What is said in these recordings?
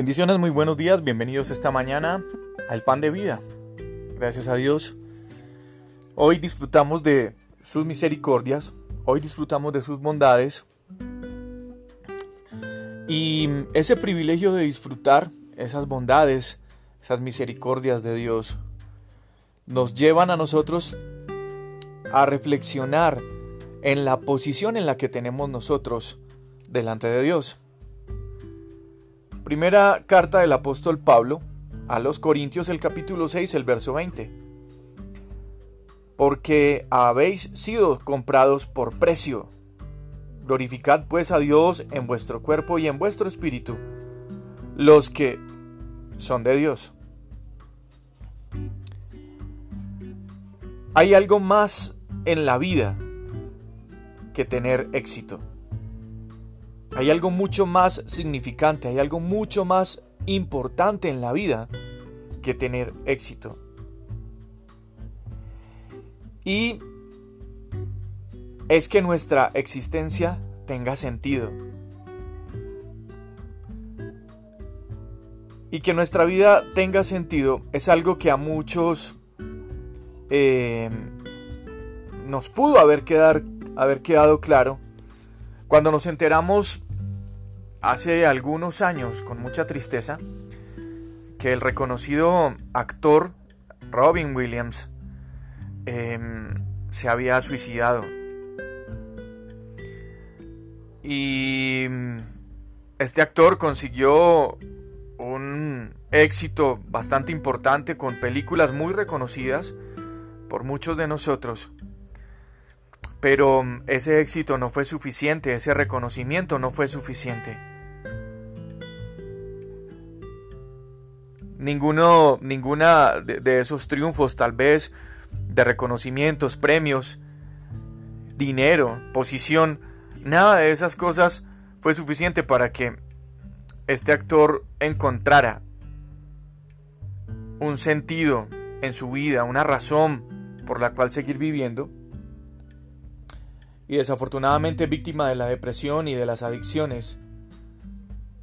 Bendiciones, muy buenos días, bienvenidos esta mañana al pan de vida. Gracias a Dios. Hoy disfrutamos de sus misericordias, hoy disfrutamos de sus bondades. Y ese privilegio de disfrutar esas bondades, esas misericordias de Dios, nos llevan a nosotros a reflexionar en la posición en la que tenemos nosotros delante de Dios. Primera carta del apóstol Pablo a los Corintios el capítulo 6 el verso 20. Porque habéis sido comprados por precio. Glorificad pues a Dios en vuestro cuerpo y en vuestro espíritu, los que son de Dios. Hay algo más en la vida que tener éxito. Hay algo mucho más significante, hay algo mucho más importante en la vida que tener éxito. Y es que nuestra existencia tenga sentido. Y que nuestra vida tenga sentido es algo que a muchos eh, nos pudo haber, quedar, haber quedado claro cuando nos enteramos hace algunos años, con mucha tristeza, que el reconocido actor Robin Williams em, se había suicidado. Y este actor consiguió un éxito bastante importante con películas muy reconocidas por muchos de nosotros. Pero mm, ese éxito no fue suficiente, ese reconocimiento no fue suficiente. Ninguno, ninguna de, esos triunfos, tal vez, de reconocimientos, premios, dinero, posición, nada de esas cosas fue suficiente para que este actor encontrara un sentido en su vida, una razón por la cual seguir viviendo y desafortunadamente víctima de la depresión y de las adicciones,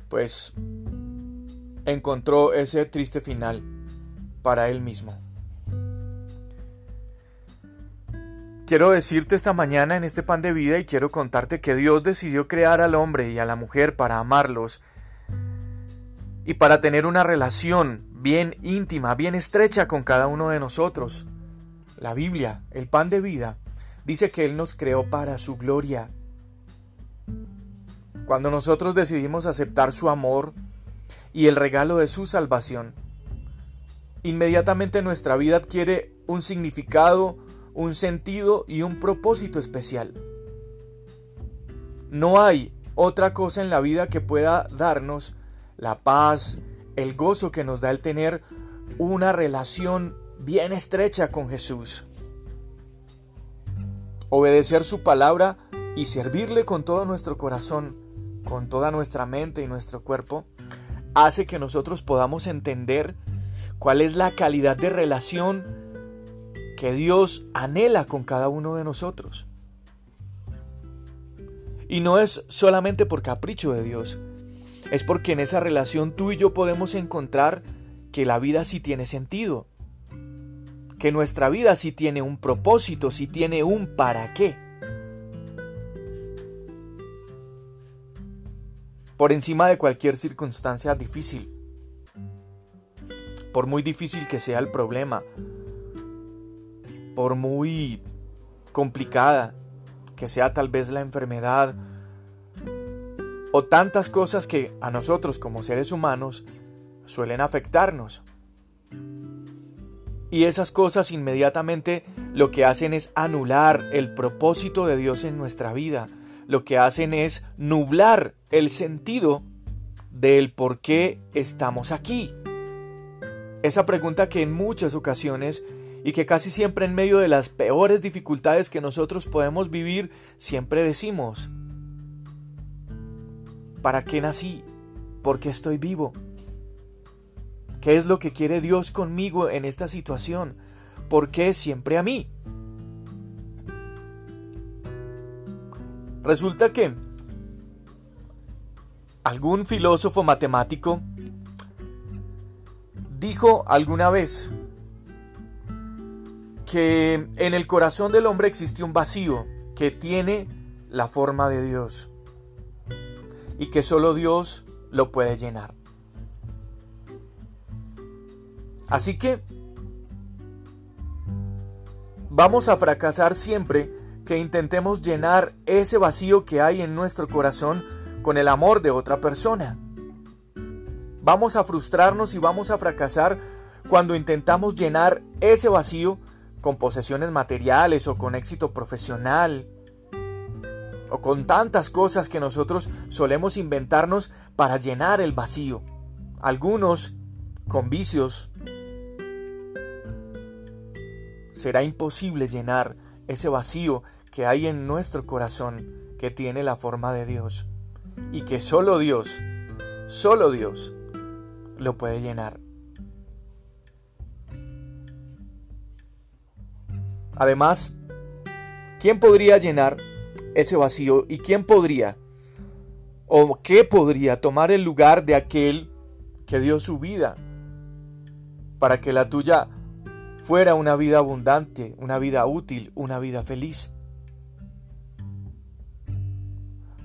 pues encontró ese triste final para él mismo. Quiero decirte esta mañana en este pan de vida y quiero contarte que Dios decidió crear al hombre y a la mujer para amarlos y para tener una relación bien íntima, bien estrecha con cada uno de nosotros. La Biblia, el pan de vida, dice que Él nos creó para su gloria. Cuando nosotros decidimos aceptar su amor y el regalo de su salvación, inmediatamente nuestra vida adquiere un significado, un sentido y un propósito especial. No hay otra cosa en la vida que pueda darnos la paz, el gozo que nos da el tener una relación bien estrecha con Jesús obedecer su palabra y servirle con todo nuestro corazón, con toda nuestra mente y nuestro cuerpo, hace que nosotros podamos entender cuál es la calidad de relación que Dios anhela con cada uno de nosotros. Y no es solamente por capricho de Dios, es porque en esa relación tú y yo podemos encontrar que la vida sí tiene sentido, que nuestra vida sí tiene un propósito, sí tiene un para qué. Por encima de cualquier circunstancia difícil, por muy difícil que sea el problema, por muy complicada que sea tal vez la enfermedad, o tantas cosas que a nosotros como seres humanos suelen afectarnos. Y esas cosas inmediatamente lo que hacen es anular el propósito de Dios en nuestra vida. Lo que hacen es nublar el sentido del por qué estamos aquí. Esa pregunta que en muchas ocasiones y que casi siempre en medio de las peores dificultades que nosotros podemos vivir, siempre decimos, ¿para qué nací? ¿Por qué estoy vivo? ¿Qué es lo que quiere Dios conmigo en esta situación? ¿Por qué siempre a mí? Resulta que algún filósofo matemático dijo alguna vez que en el corazón del hombre existe un vacío que tiene la forma de Dios y que solo Dios lo puede llenar. Así que vamos a fracasar siempre que intentemos llenar ese vacío que hay en nuestro corazón con el amor de otra persona. Vamos a frustrarnos y vamos a fracasar cuando intentamos llenar ese vacío con posesiones materiales o con éxito profesional o con tantas cosas que nosotros solemos inventarnos para llenar el vacío. Algunos con vicios. Será imposible llenar ese vacío que hay en nuestro corazón que tiene la forma de Dios y que solo Dios, solo Dios lo puede llenar. Además, ¿quién podría llenar ese vacío y quién podría o qué podría tomar el lugar de aquel que dio su vida para que la tuya fuera una vida abundante, una vida útil, una vida feliz.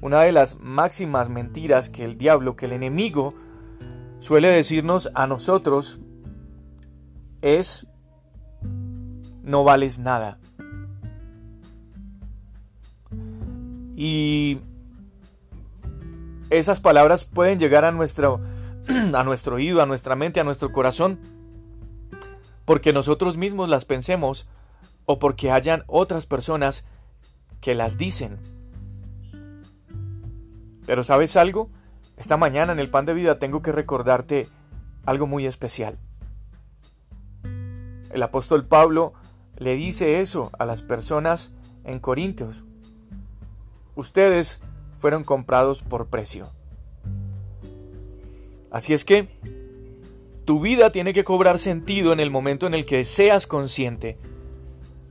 Una de las máximas mentiras que el diablo, que el enemigo suele decirnos a nosotros es no vales nada. Y esas palabras pueden llegar a nuestro, a nuestro oído, a nuestra mente, a nuestro corazón, porque nosotros mismos las pensemos o porque hayan otras personas que las dicen. Pero ¿sabes algo? Esta mañana en el pan de vida tengo que recordarte algo muy especial. El apóstol Pablo le dice eso a las personas en Corintios. Ustedes fueron comprados por precio. Así es que tu vida tiene que cobrar sentido en el momento en el que seas consciente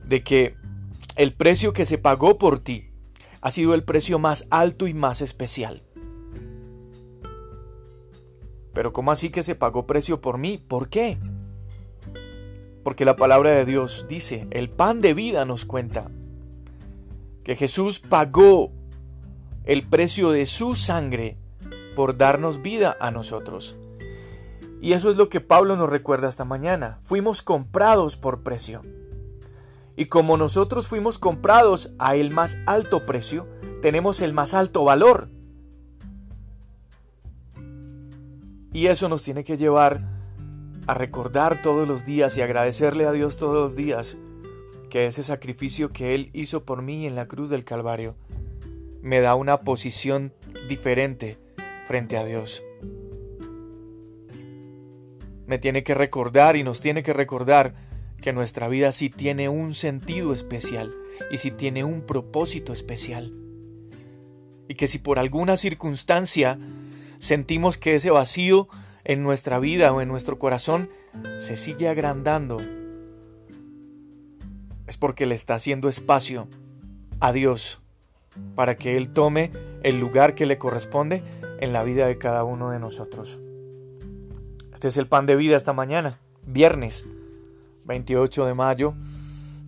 de que el precio que se pagó por ti ha sido el precio más alto y más especial. Pero ¿cómo así que se pagó precio por mí? ¿Por qué? Porque la palabra de Dios dice, el pan de vida nos cuenta que Jesús pagó el precio de su sangre por darnos vida a nosotros. Y eso es lo que Pablo nos recuerda esta mañana. Fuimos comprados por precio. Y como nosotros fuimos comprados a el más alto precio, tenemos el más alto valor. Y eso nos tiene que llevar a recordar todos los días y agradecerle a Dios todos los días que ese sacrificio que Él hizo por mí en la cruz del Calvario me da una posición diferente frente a Dios. Me tiene que recordar y nos tiene que recordar que nuestra vida sí tiene un sentido especial y sí tiene un propósito especial. Y que si por alguna circunstancia sentimos que ese vacío en nuestra vida o en nuestro corazón se sigue agrandando, es porque le está haciendo espacio a Dios para que Él tome el lugar que le corresponde en la vida de cada uno de nosotros. Este es el pan de vida esta mañana, viernes 28 de mayo,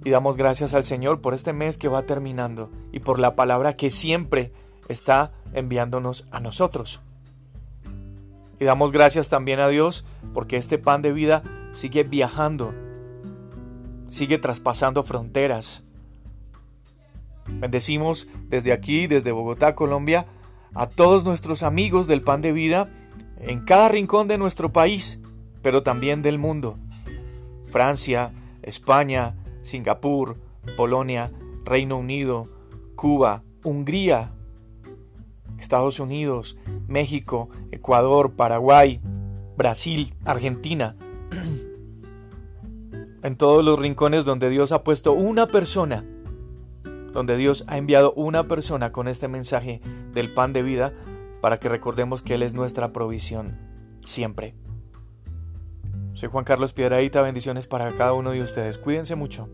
y damos gracias al Señor por este mes que va terminando y por la palabra que siempre está enviándonos a nosotros. Y damos gracias también a Dios porque este pan de vida sigue viajando, sigue traspasando fronteras. Bendecimos desde aquí, desde Bogotá, Colombia, a todos nuestros amigos del pan de vida en cada rincón de nuestro país, pero también del mundo. Francia, España, Singapur, Polonia, Reino Unido, Cuba, Hungría, Estados Unidos, México, Ecuador, Paraguay, Brasil, Argentina. en todos los rincones donde Dios ha puesto una persona, donde Dios ha enviado una persona con este mensaje del pan de vida para que recordemos que Él es nuestra provisión siempre. Soy Juan Carlos Piedraíta, bendiciones para cada uno de ustedes. Cuídense mucho.